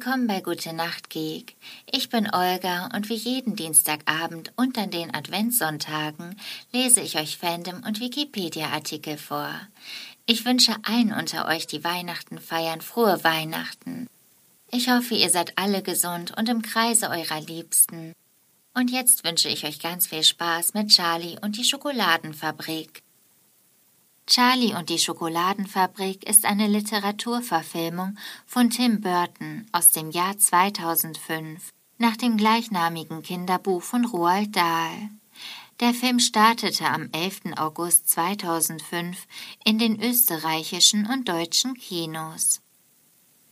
Willkommen bei Gute Nacht Geek. Ich bin Olga und wie jeden Dienstagabend und an den Adventssonntagen lese ich euch Fandom und Wikipedia-Artikel vor. Ich wünsche allen unter euch, die Weihnachten feiern, frohe Weihnachten. Ich hoffe, ihr seid alle gesund und im Kreise eurer Liebsten. Und jetzt wünsche ich euch ganz viel Spaß mit Charlie und die Schokoladenfabrik. Charlie und die Schokoladenfabrik ist eine Literaturverfilmung von Tim Burton aus dem Jahr 2005 nach dem gleichnamigen Kinderbuch von Roald Dahl. Der Film startete am 11. August 2005 in den österreichischen und deutschen Kinos.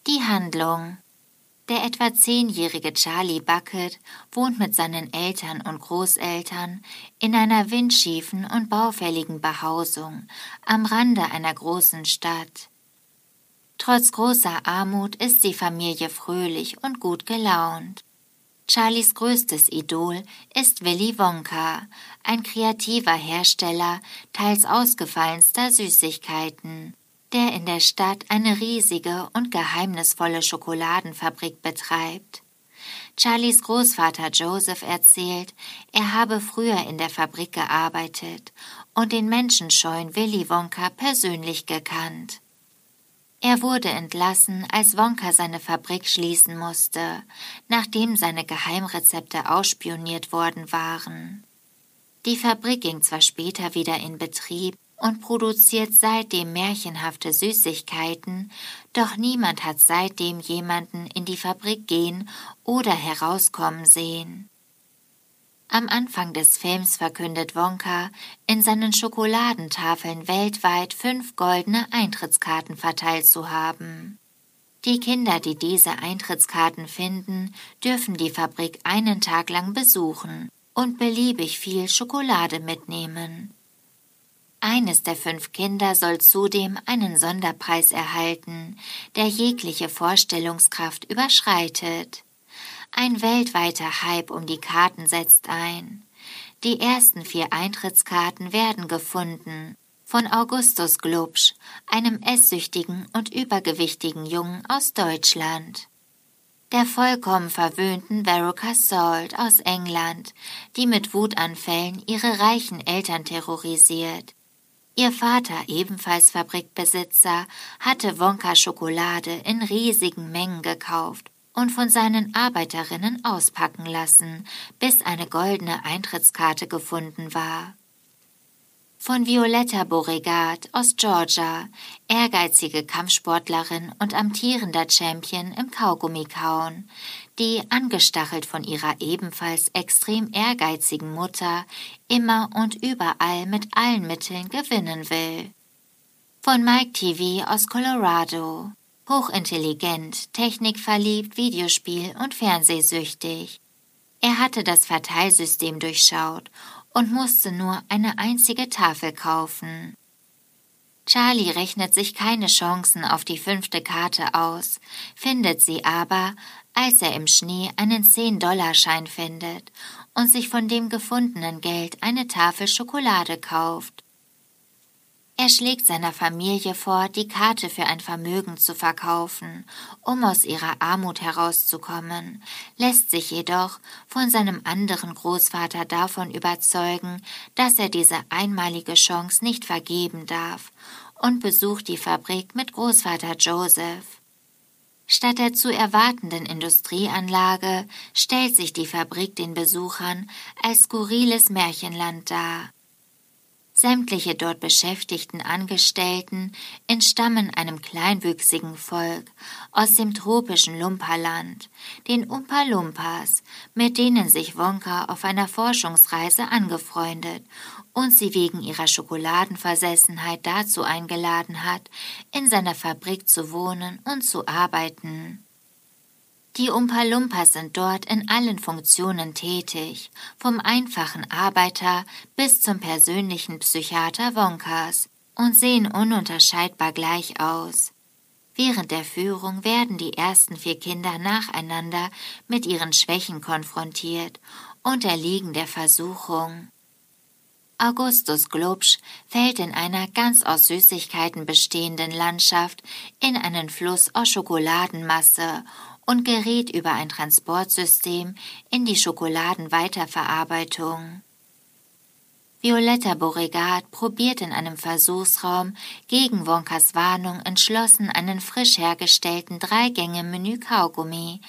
Die Handlung der etwa zehnjährige Charlie Bucket wohnt mit seinen Eltern und Großeltern in einer windschiefen und baufälligen Behausung am Rande einer großen Stadt. Trotz großer Armut ist die Familie fröhlich und gut gelaunt. Charlies größtes Idol ist Willy Wonka, ein kreativer Hersteller teils ausgefallenster Süßigkeiten der in der Stadt eine riesige und geheimnisvolle Schokoladenfabrik betreibt. Charlies Großvater Joseph erzählt, er habe früher in der Fabrik gearbeitet und den menschenscheuen Willy Wonka persönlich gekannt. Er wurde entlassen, als Wonka seine Fabrik schließen musste, nachdem seine Geheimrezepte ausspioniert worden waren. Die Fabrik ging zwar später wieder in Betrieb, und produziert seitdem märchenhafte Süßigkeiten, doch niemand hat seitdem jemanden in die Fabrik gehen oder herauskommen sehen. Am Anfang des Films verkündet Wonka, in seinen Schokoladentafeln weltweit fünf goldene Eintrittskarten verteilt zu haben. Die Kinder, die diese Eintrittskarten finden, dürfen die Fabrik einen Tag lang besuchen und beliebig viel Schokolade mitnehmen. Eines der fünf Kinder soll zudem einen Sonderpreis erhalten, der jegliche Vorstellungskraft überschreitet. Ein weltweiter Hype um die Karten setzt ein. Die ersten vier Eintrittskarten werden gefunden von Augustus Glubsch, einem esssüchtigen und übergewichtigen Jungen aus Deutschland. Der vollkommen verwöhnten Veruca Salt aus England, die mit Wutanfällen ihre reichen Eltern terrorisiert, Ihr Vater, ebenfalls Fabrikbesitzer, hatte Wonka Schokolade in riesigen Mengen gekauft und von seinen Arbeiterinnen auspacken lassen, bis eine goldene Eintrittskarte gefunden war. Von Violetta Beauregard aus Georgia, ehrgeizige Kampfsportlerin und amtierender Champion im Kaugummikauen, die, angestachelt von ihrer ebenfalls extrem ehrgeizigen Mutter, immer und überall mit allen Mitteln gewinnen will. Von Mike TV aus Colorado, hochintelligent, technikverliebt, Videospiel- und Fernsehsüchtig. Er hatte das Verteilsystem durchschaut und musste nur eine einzige Tafel kaufen. Charlie rechnet sich keine Chancen auf die fünfte Karte aus, findet sie aber, als er im Schnee einen 10-Dollar-Schein findet und sich von dem gefundenen Geld eine Tafel Schokolade kauft. Er schlägt seiner Familie vor, die Karte für ein Vermögen zu verkaufen, um aus ihrer Armut herauszukommen, lässt sich jedoch von seinem anderen Großvater davon überzeugen, dass er diese einmalige Chance nicht vergeben darf und besucht die Fabrik mit Großvater Joseph. Statt der zu erwartenden Industrieanlage stellt sich die Fabrik den Besuchern als skurriles Märchenland dar. Sämtliche dort beschäftigten Angestellten entstammen einem kleinwüchsigen Volk aus dem tropischen Lumperland, den Umpa Lumpas, mit denen sich Wonka auf einer Forschungsreise angefreundet und sie wegen ihrer Schokoladenversessenheit dazu eingeladen hat, in seiner Fabrik zu wohnen und zu arbeiten. Die Umpa-Lumpas sind dort in allen Funktionen tätig, vom einfachen Arbeiter bis zum persönlichen Psychiater Wonkas und sehen ununterscheidbar gleich aus. Während der Führung werden die ersten vier Kinder nacheinander mit ihren Schwächen konfrontiert und erliegen der Versuchung. Augustus Glubsch fällt in einer ganz aus Süßigkeiten bestehenden Landschaft in einen Fluss aus Schokoladenmasse und gerät über ein Transportsystem in die Schokoladenweiterverarbeitung. Violetta Beauregard probiert in einem Versuchsraum gegen Wonkas Warnung entschlossen einen frisch hergestellten Dreigänge-Menü-Kaugummi,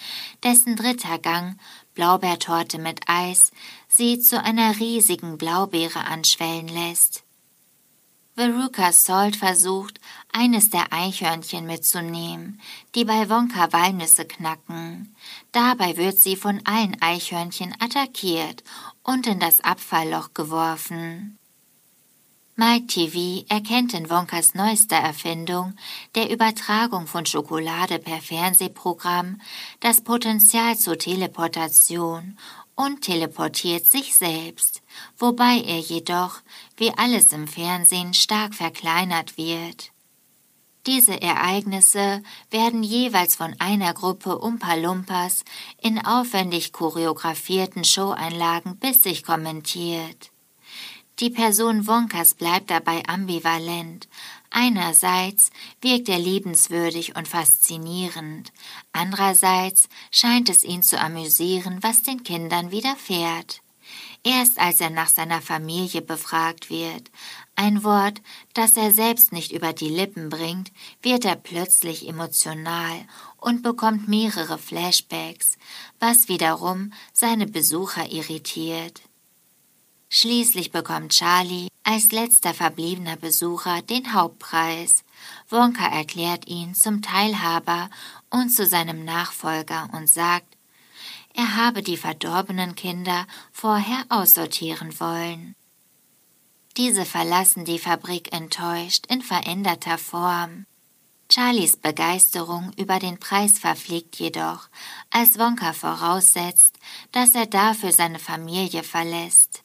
dessen dritter Gang, Blaubeertorte mit Eis, sie zu einer riesigen Blaubeere anschwellen lässt. Veruca Salt versucht, eines der Eichhörnchen mitzunehmen, die bei Wonka Walnüsse knacken. Dabei wird sie von allen Eichhörnchen attackiert und in das Abfallloch geworfen. Mike TV erkennt in Wonkas neuester Erfindung, der Übertragung von Schokolade per Fernsehprogramm, das Potenzial zur Teleportation und teleportiert sich selbst, wobei er jedoch, wie alles im Fernsehen, stark verkleinert wird. Diese Ereignisse werden jeweils von einer Gruppe Umpa-Lumpas in aufwendig choreografierten Showeinlagen bissig kommentiert. Die Person Wonkas bleibt dabei ambivalent, Einerseits wirkt er liebenswürdig und faszinierend, andererseits scheint es ihn zu amüsieren, was den Kindern widerfährt. Erst als er nach seiner Familie befragt wird, ein Wort, das er selbst nicht über die Lippen bringt, wird er plötzlich emotional und bekommt mehrere Flashbacks, was wiederum seine Besucher irritiert. Schließlich bekommt Charlie als letzter verbliebener Besucher den Hauptpreis. Wonka erklärt ihn zum Teilhaber und zu seinem Nachfolger und sagt, er habe die verdorbenen Kinder vorher aussortieren wollen. Diese verlassen die Fabrik enttäuscht in veränderter Form. Charlies Begeisterung über den Preis verfliegt jedoch, als Wonka voraussetzt, dass er dafür seine Familie verlässt.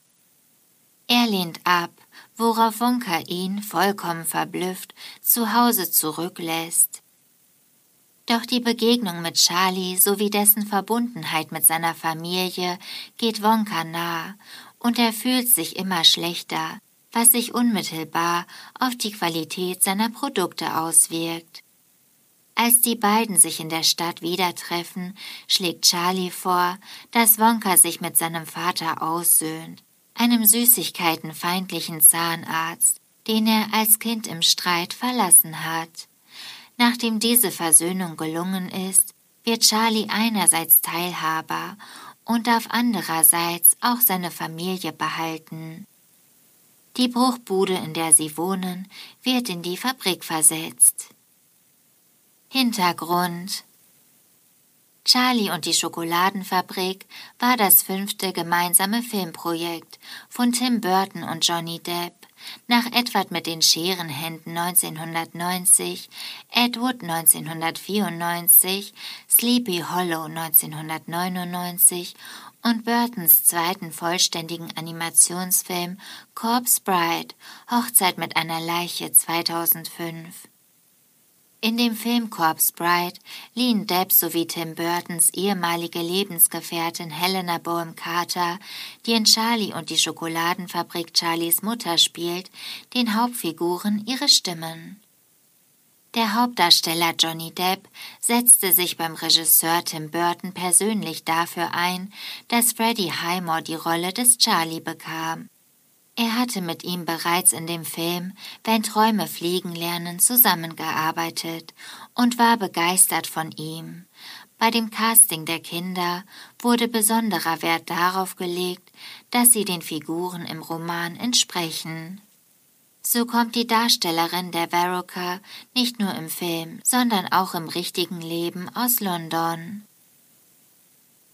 Er lehnt ab, worauf Wonka ihn, vollkommen verblüfft, zu Hause zurücklässt. Doch die Begegnung mit Charlie sowie dessen Verbundenheit mit seiner Familie geht Wonka nah und er fühlt sich immer schlechter, was sich unmittelbar auf die Qualität seiner Produkte auswirkt. Als die beiden sich in der Stadt wieder treffen, schlägt Charlie vor, dass Wonka sich mit seinem Vater aussöhnt einem süßigkeitenfeindlichen Zahnarzt, den er als Kind im Streit verlassen hat. Nachdem diese Versöhnung gelungen ist, wird Charlie einerseits Teilhaber und darf andererseits auch seine Familie behalten. Die Bruchbude, in der sie wohnen, wird in die Fabrik versetzt. Hintergrund Charlie und die Schokoladenfabrik war das fünfte gemeinsame Filmprojekt von Tim Burton und Johnny Depp nach Edward mit den Scherenhänden 1990, Ed Wood 1994, Sleepy Hollow 1999 und Burtons zweiten vollständigen Animationsfilm Corpse Bride Hochzeit mit einer Leiche 2005. In dem Film Corpse Bride liehen Depp sowie Tim Burtons ehemalige Lebensgefährtin Helena Bohem Carter, die in Charlie und die Schokoladenfabrik Charlies Mutter spielt, den Hauptfiguren ihre Stimmen. Der Hauptdarsteller Johnny Depp setzte sich beim Regisseur Tim Burton persönlich dafür ein, dass Freddie Highmore die Rolle des Charlie bekam. Er hatte mit ihm bereits in dem Film Wenn Träume fliegen lernen zusammengearbeitet und war begeistert von ihm. Bei dem Casting der Kinder wurde besonderer Wert darauf gelegt, dass sie den Figuren im Roman entsprechen. So kommt die Darstellerin der Veruca nicht nur im Film, sondern auch im richtigen Leben aus London.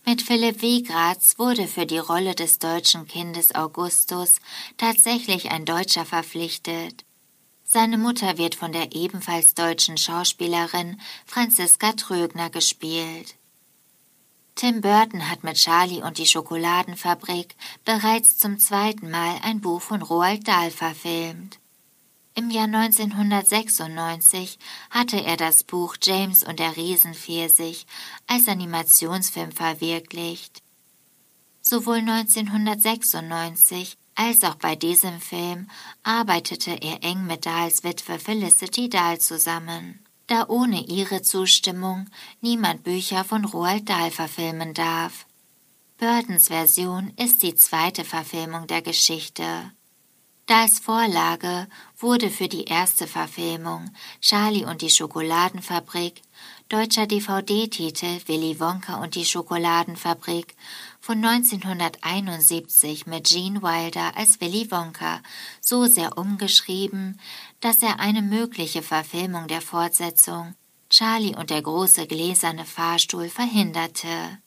Mit Philipp Wiegratz wurde für die Rolle des deutschen Kindes Augustus tatsächlich ein Deutscher verpflichtet. Seine Mutter wird von der ebenfalls deutschen Schauspielerin Franziska Trögner gespielt. Tim Burton hat mit Charlie und die Schokoladenfabrik bereits zum zweiten Mal ein Buch von Roald Dahl verfilmt. Jahr 1996 hatte er das Buch James und der Riesenpfirsich als Animationsfilm verwirklicht. Sowohl 1996 als auch bei diesem Film arbeitete er eng mit Dahls Witwe Felicity Dahl zusammen. da ohne ihre Zustimmung niemand Bücher von Roald Dahl verfilmen darf. Burtons Version ist die zweite Verfilmung der Geschichte. Dahls Vorlage wurde für die erste Verfilmung Charlie und die Schokoladenfabrik, deutscher DVD-Titel Willy Wonka und die Schokoladenfabrik von 1971 mit Gene Wilder als Willy Wonka so sehr umgeschrieben, dass er eine mögliche Verfilmung der Fortsetzung Charlie und der große gläserne Fahrstuhl verhinderte.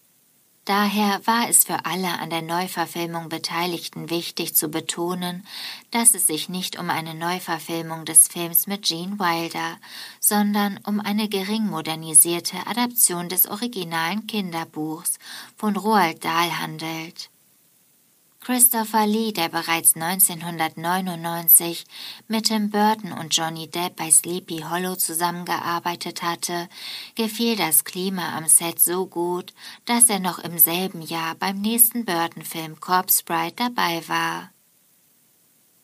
Daher war es für alle an der Neuverfilmung Beteiligten wichtig zu betonen, dass es sich nicht um eine Neuverfilmung des Films mit Gene Wilder, sondern um eine gering modernisierte Adaption des originalen Kinderbuchs von Roald Dahl handelt. Christopher Lee, der bereits 1999 mit Tim Burton und Johnny Depp bei Sleepy Hollow zusammengearbeitet hatte, gefiel das Klima am Set so gut, dass er noch im selben Jahr beim nächsten Burton-Film Corpse Bride dabei war.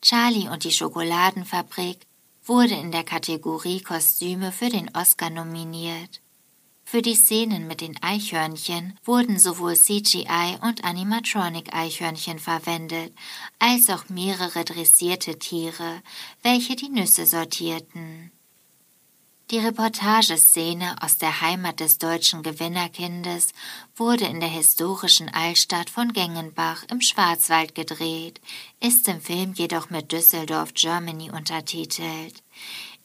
Charlie und die Schokoladenfabrik wurde in der Kategorie Kostüme für den Oscar nominiert. Für die Szenen mit den Eichhörnchen wurden sowohl CGI und Animatronic-Eichhörnchen verwendet, als auch mehrere dressierte Tiere, welche die Nüsse sortierten. Die Reportageszene aus der Heimat des deutschen Gewinnerkindes wurde in der historischen Altstadt von Gengenbach im Schwarzwald gedreht, ist im Film jedoch mit Düsseldorf Germany untertitelt.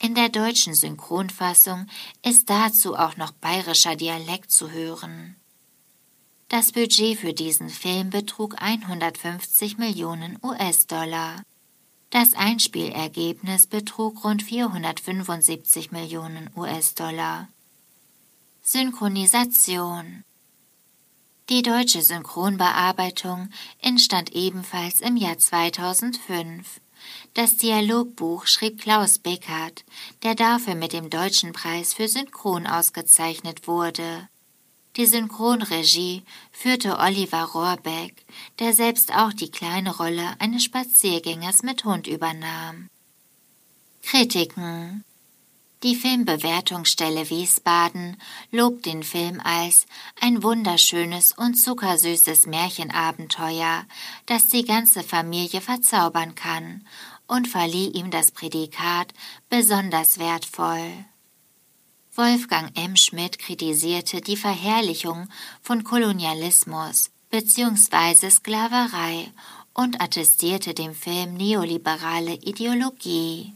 In der deutschen Synchronfassung ist dazu auch noch bayerischer Dialekt zu hören. Das Budget für diesen Film betrug 150 Millionen US-Dollar. Das Einspielergebnis betrug rund 475 Millionen US-Dollar. Synchronisation Die deutsche Synchronbearbeitung entstand ebenfalls im Jahr 2005. Das Dialogbuch schrieb Klaus Beckert, der dafür mit dem Deutschen Preis für Synchron ausgezeichnet wurde. Die Synchronregie führte Oliver Rohrbeck, der selbst auch die kleine Rolle eines Spaziergängers mit Hund übernahm. Kritiken die Filmbewertungsstelle Wiesbaden lobt den Film als ein wunderschönes und zuckersüßes Märchenabenteuer, das die ganze Familie verzaubern kann und verlieh ihm das Prädikat besonders wertvoll. Wolfgang M. Schmidt kritisierte die Verherrlichung von Kolonialismus bzw. Sklaverei und attestierte dem Film neoliberale Ideologie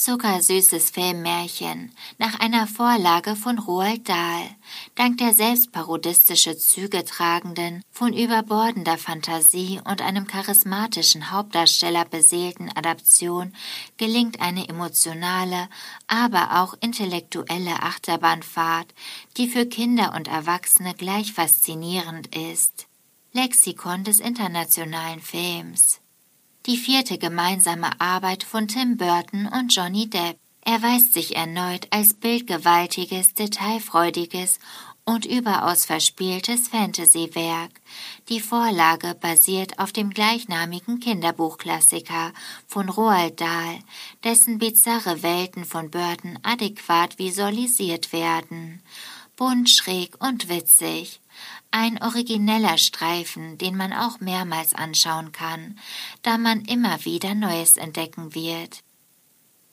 zuckersüßes Filmmärchen nach einer Vorlage von Roald Dahl, dank der selbstparodistische Züge tragenden, von überbordender Fantasie und einem charismatischen Hauptdarsteller beseelten Adaption gelingt eine emotionale, aber auch intellektuelle Achterbahnfahrt, die für Kinder und Erwachsene gleich faszinierend ist. Lexikon des internationalen Films die vierte gemeinsame Arbeit von Tim Burton und Johnny Depp erweist sich erneut als bildgewaltiges, detailfreudiges und überaus verspieltes Fantasy-Werk. Die Vorlage basiert auf dem gleichnamigen Kinderbuchklassiker von Roald Dahl, dessen bizarre Welten von Burton adäquat visualisiert werden. Bunt, schräg und witzig. Ein origineller Streifen, den man auch mehrmals anschauen kann, da man immer wieder Neues entdecken wird.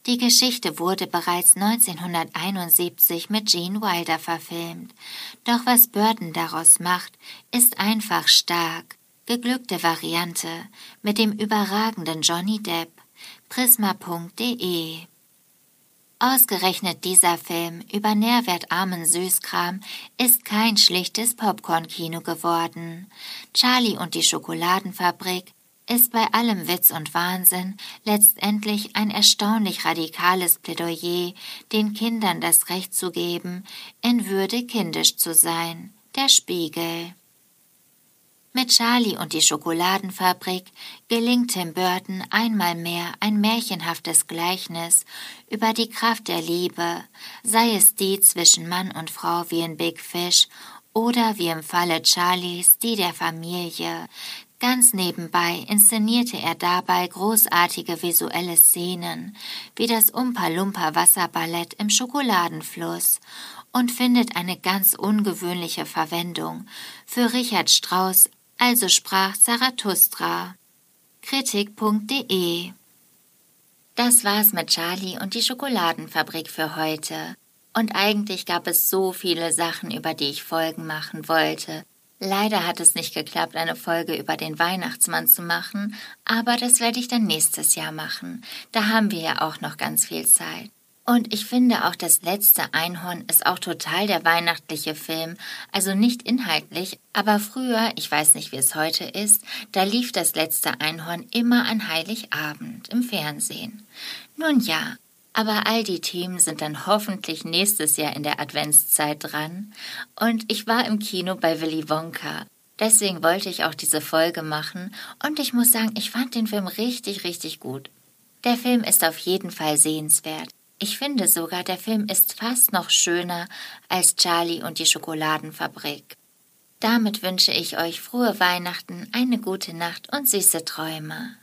Die Geschichte wurde bereits 1971 mit Gene Wilder verfilmt, doch was Burton daraus macht, ist einfach stark. Geglückte Variante mit dem überragenden Johnny Depp. Prisma.de Ausgerechnet dieser Film über nährwertarmen Süßkram ist kein schlichtes Popcorn-Kino geworden. Charlie und die Schokoladenfabrik ist bei allem Witz und Wahnsinn letztendlich ein erstaunlich radikales Plädoyer, den Kindern das Recht zu geben, in Würde kindisch zu sein. Der Spiegel. Mit Charlie und die Schokoladenfabrik gelingt Tim Burton einmal mehr ein märchenhaftes Gleichnis über die Kraft der Liebe, sei es die zwischen Mann und Frau wie in Big Fish oder wie im Falle Charlies die der Familie. Ganz nebenbei inszenierte er dabei großartige visuelle Szenen, wie das Umpa-Lumpa Wasserballett im Schokoladenfluss und findet eine ganz ungewöhnliche Verwendung für Richard Strauss, also sprach Zarathustra. Kritik.de Das war's mit Charlie und die Schokoladenfabrik für heute. Und eigentlich gab es so viele Sachen, über die ich Folgen machen wollte. Leider hat es nicht geklappt, eine Folge über den Weihnachtsmann zu machen, aber das werde ich dann nächstes Jahr machen. Da haben wir ja auch noch ganz viel Zeit. Und ich finde auch das letzte Einhorn ist auch total der weihnachtliche Film, also nicht inhaltlich, aber früher, ich weiß nicht wie es heute ist, da lief das letzte Einhorn immer an Heiligabend im Fernsehen. Nun ja, aber all die Themen sind dann hoffentlich nächstes Jahr in der Adventszeit dran. Und ich war im Kino bei Willy Wonka. Deswegen wollte ich auch diese Folge machen. Und ich muss sagen, ich fand den Film richtig, richtig gut. Der Film ist auf jeden Fall sehenswert. Ich finde sogar, der Film ist fast noch schöner als Charlie und die Schokoladenfabrik. Damit wünsche ich euch frohe Weihnachten, eine gute Nacht und süße Träume.